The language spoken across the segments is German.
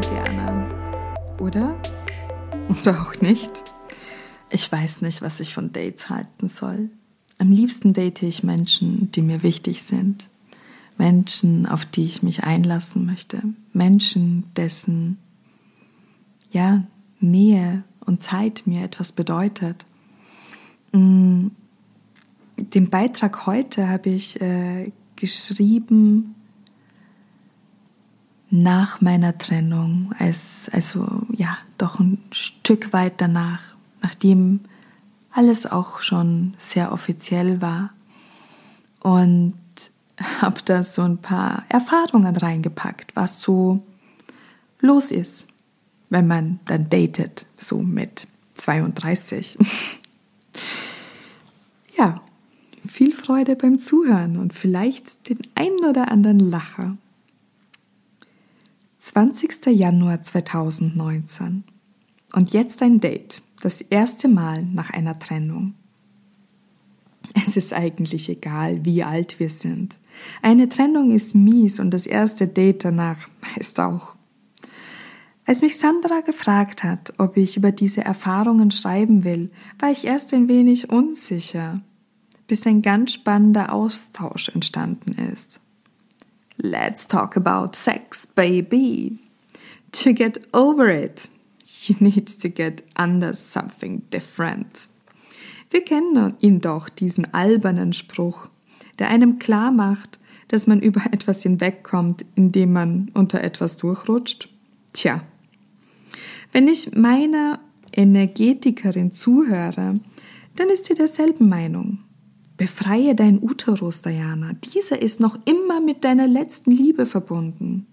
gerne. Oder? Oder auch nicht? Ich weiß nicht, was ich von Dates halten soll. Am liebsten date ich Menschen, die mir wichtig sind. Menschen, auf die ich mich einlassen möchte. Menschen, dessen, ja, Nähe und Zeit mir etwas bedeutet. Mm, den Beitrag heute habe ich äh, geschrieben nach meiner Trennung, als, also ja, doch ein Stück weit danach, nachdem alles auch schon sehr offiziell war. Und habe da so ein paar Erfahrungen reingepackt, was so los ist, wenn man dann datet, so mit 32. ja, viel Freude beim Zuhören und vielleicht den einen oder anderen Lacher. 20. Januar 2019. Und jetzt ein Date, das erste Mal nach einer Trennung. Es ist eigentlich egal, wie alt wir sind. Eine Trennung ist mies und das erste Date danach meist auch. Als mich Sandra gefragt hat, ob ich über diese Erfahrungen schreiben will, war ich erst ein wenig unsicher, bis ein ganz spannender Austausch entstanden ist. Let's talk about sex, baby. To get over it, you need to get under something different. Wir kennen ihn doch, diesen albernen Spruch, der einem klar macht, dass man über etwas hinwegkommt, indem man unter etwas durchrutscht. Tja, wenn ich meiner Energetikerin zuhöre, dann ist sie derselben Meinung. Befreie dein Uterus, Diana. Dieser ist noch immer mit deiner letzten Liebe verbunden.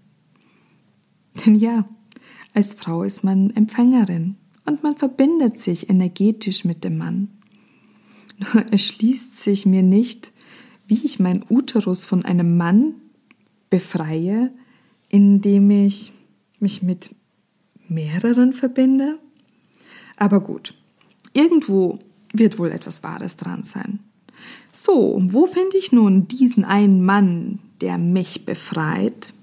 Denn ja, als Frau ist man Empfängerin und man verbindet sich energetisch mit dem Mann. Nur erschließt sich mir nicht, wie ich mein Uterus von einem Mann befreie, indem ich mich mit mehreren verbinde. Aber gut, irgendwo wird wohl etwas Wahres dran sein. So, wo finde ich nun diesen einen Mann, der mich befreit?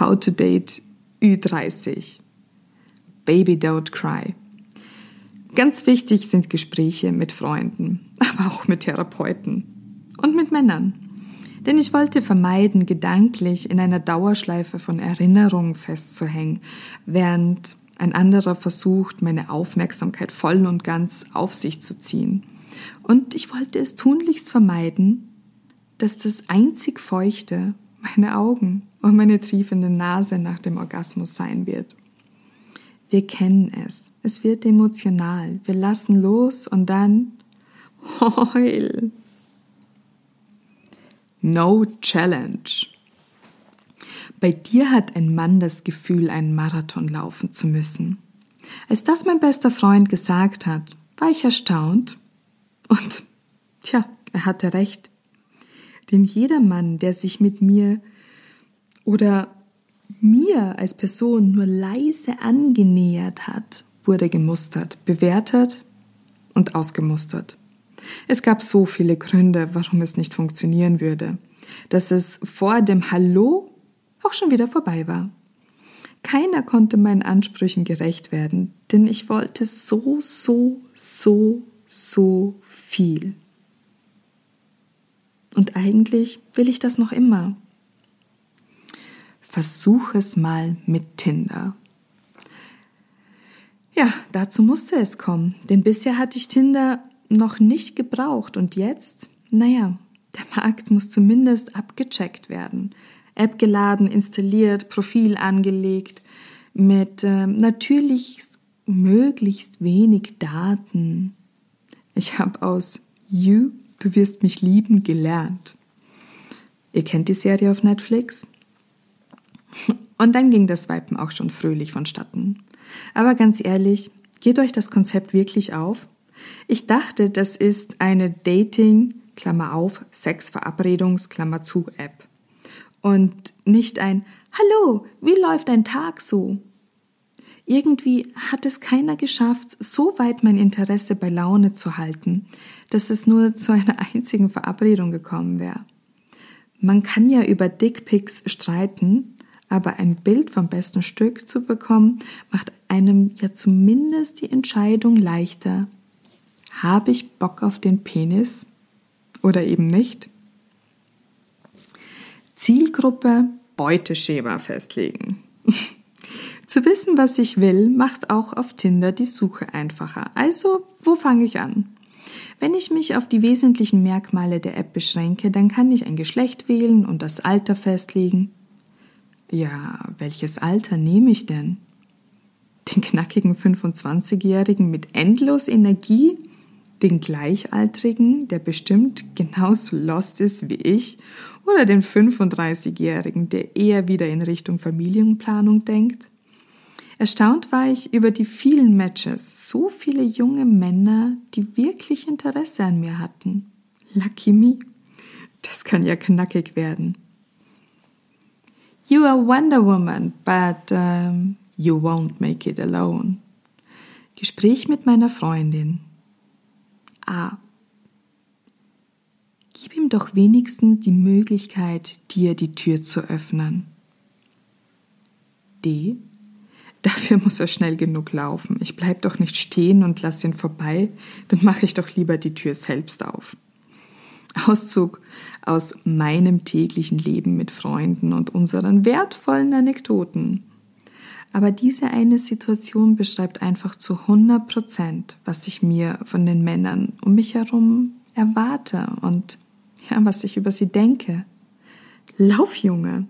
How to date Ü30. Baby don't cry. Ganz wichtig sind Gespräche mit Freunden, aber auch mit Therapeuten und mit Männern. Denn ich wollte vermeiden, gedanklich in einer Dauerschleife von Erinnerungen festzuhängen, während ein anderer versucht, meine Aufmerksamkeit voll und ganz auf sich zu ziehen. Und ich wollte es tunlichst vermeiden, dass das einzig Feuchte meine Augen und meine triefende Nase nach dem Orgasmus sein wird. Wir kennen es. Es wird emotional. Wir lassen los und dann heul. No challenge. Bei dir hat ein Mann das Gefühl, einen Marathon laufen zu müssen. Als das mein bester Freund gesagt hat, war ich erstaunt und tja, er hatte recht. Denn jeder Mann, der sich mit mir oder mir als Person nur leise angenähert hat, wurde gemustert, bewertet und ausgemustert. Es gab so viele Gründe, warum es nicht funktionieren würde, dass es vor dem Hallo auch schon wieder vorbei war. Keiner konnte meinen Ansprüchen gerecht werden, denn ich wollte so, so, so, so viel. Und eigentlich will ich das noch immer. Versuch es mal mit Tinder. Ja, dazu musste es kommen, denn bisher hatte ich Tinder noch nicht gebraucht und jetzt, naja, der Markt muss zumindest abgecheckt werden. App geladen, installiert, Profil angelegt, mit äh, natürlich möglichst wenig Daten. Ich habe aus You, du wirst mich lieben, gelernt. Ihr kennt die Serie auf Netflix? Und dann ging das Weipen auch schon fröhlich vonstatten. Aber ganz ehrlich, geht euch das Konzept wirklich auf? Ich dachte, das ist eine Dating, Klammer auf, Sexverabredungs, Klammer zu App. Und nicht ein Hallo, wie läuft dein Tag so? Irgendwie hat es keiner geschafft, so weit mein Interesse bei Laune zu halten, dass es nur zu einer einzigen Verabredung gekommen wäre. Man kann ja über Dickpics streiten, Aber ein Bild vom besten Stück zu bekommen, macht einem ja zumindest die Entscheidung leichter. Habe ich Bock auf den Penis oder eben nicht? Zielgruppe Beuteschema festlegen. Zu wissen, was ich will, macht auch auf Tinder die Suche einfacher. Also, wo fange ich an? Wenn ich mich auf die wesentlichen Merkmale der App beschränke, dann kann ich ein Geschlecht wählen und das Alter festlegen. Ja, welches Alter nehme ich denn? Den knackigen 25-Jährigen mit endlos Energie? Den Gleichaltrigen, der bestimmt genauso lost ist wie ich? Oder den 35-Jährigen, der eher wieder in Richtung Familienplanung denkt? Erstaunt war ich über die vielen Matches, so viele junge Männer, die wirklich Interesse an mir hatten. Lucky me. Das kann ja knackig werden. You are Wonder Woman, but um, you won't make it alone. Gespräch mit meiner Freundin. A. Gib ihm doch wenigstens die Möglichkeit, dir die Tür zu öffnen. D. Dafür muss er schnell genug laufen. Ich bleib doch nicht stehen und lass ihn vorbei, dann mache ich doch lieber die Tür selbst auf. Auszug aus meinem täglichen Leben mit Freunden und unseren wertvollen Anekdoten. Aber diese eine Situation beschreibt einfach zu 100 Prozent, was ich mir von den Männern um mich herum erwarte und ja, was ich über sie denke. Lauf, Junge!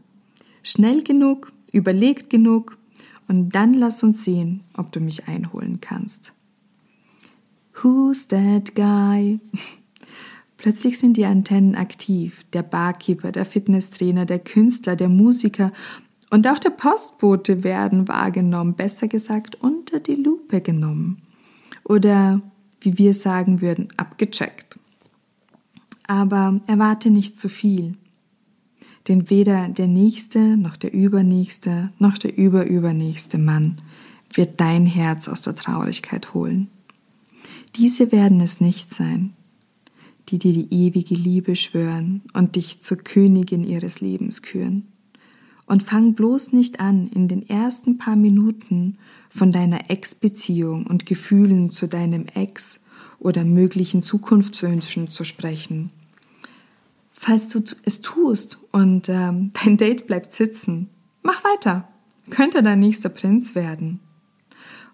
Schnell genug, überlegt genug, und dann lass uns sehen, ob du mich einholen kannst. Who's that guy? Plötzlich sind die Antennen aktiv. Der Barkeeper, der Fitnesstrainer, der Künstler, der Musiker und auch der Postbote werden wahrgenommen, besser gesagt unter die Lupe genommen. Oder, wie wir sagen würden, abgecheckt. Aber erwarte nicht zu viel. Denn weder der nächste, noch der übernächste, noch der überübernächste Mann wird dein Herz aus der Traurigkeit holen. Diese werden es nicht sein, die dir die ewige Liebe schwören und dich zur Königin ihres Lebens küren. Und fang bloß nicht an, in den ersten paar Minuten von deiner Ex-Beziehung und Gefühlen zu deinem Ex oder möglichen Zukunftswünschen zu sprechen falls du es tust und ähm, dein Date bleibt sitzen, mach weiter. Könnte dein nächster Prinz werden.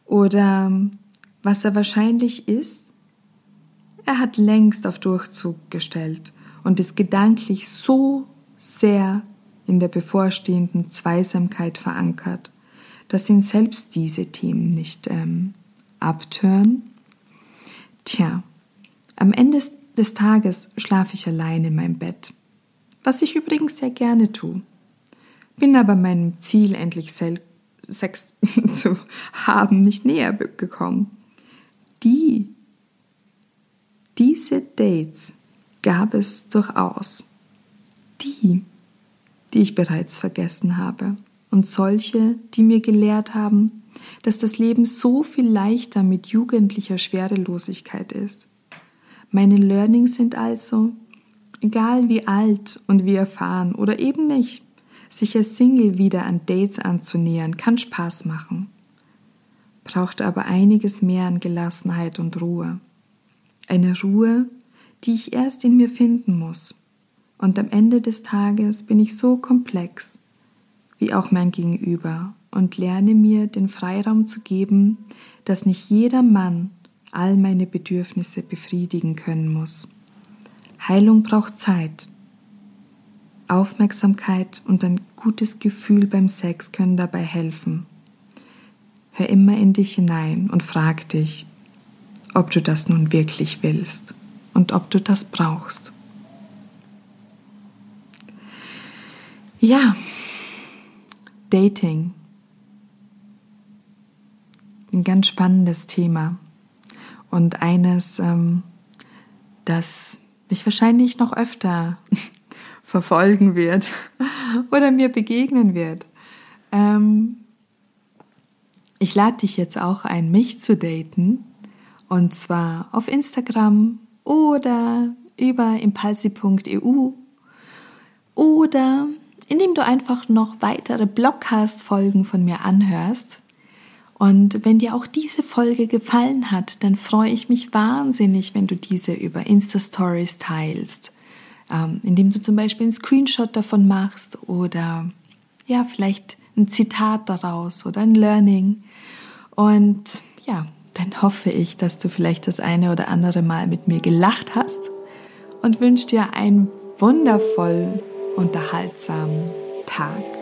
Oder ähm, was er wahrscheinlich ist, er hat längst auf Durchzug gestellt und ist gedanklich so sehr in der bevorstehenden Zweisamkeit verankert, dass ihn selbst diese Themen nicht ähm, abtören. Tja, am Ende des Tages schlafe ich allein in meinem Bett, was ich übrigens sehr gerne tue. Bin aber meinem Ziel, endlich Sex zu haben, nicht näher gekommen. Die, diese Dates gab es durchaus. Die, die ich bereits vergessen habe. Und solche, die mir gelehrt haben, dass das Leben so viel leichter mit jugendlicher Schwerelosigkeit ist meine Learnings sind also, egal wie alt und wie erfahren oder eben nicht, sich als Single wieder an Dates anzunähern, kann Spaß machen, braucht aber einiges mehr an Gelassenheit und Ruhe. Eine Ruhe, die ich erst in mir finden muss. Und am Ende des Tages bin ich so komplex, wie auch mein Gegenüber, und lerne mir den Freiraum zu geben, dass nicht jeder Mann all meine Bedürfnisse befriedigen können muss. Heilung braucht Zeit. Aufmerksamkeit und ein gutes Gefühl beim Sex können dabei helfen. Hör immer in dich hinein und frag dich, ob du das nun wirklich willst und ob du das brauchst. Ja, Dating. Ein ganz spannendes Thema und eines, ähm, das mich wahrscheinlich noch öfter verfolgen wird oder mir begegnen wird. Ähm, ich lade dich jetzt auch ein, mich zu daten und zwar auf Instagram oder über impulsi.eu oder indem du einfach noch weitere Blogcast-Folgen von mir anhörst. Und wenn dir auch diese Folge gefallen hat, dann freue ich mich wahnsinnig, wenn du diese über Insta-Stories teilst, ähm, indem du zum Beispiel einen Screenshot davon machst oder ja, vielleicht ein Zitat daraus oder ein Learning. Und ja, dann hoffe ich, dass du vielleicht das eine oder andere Mal mit mir gelacht hast und wünsche dir einen wundervoll unterhaltsamen Tag.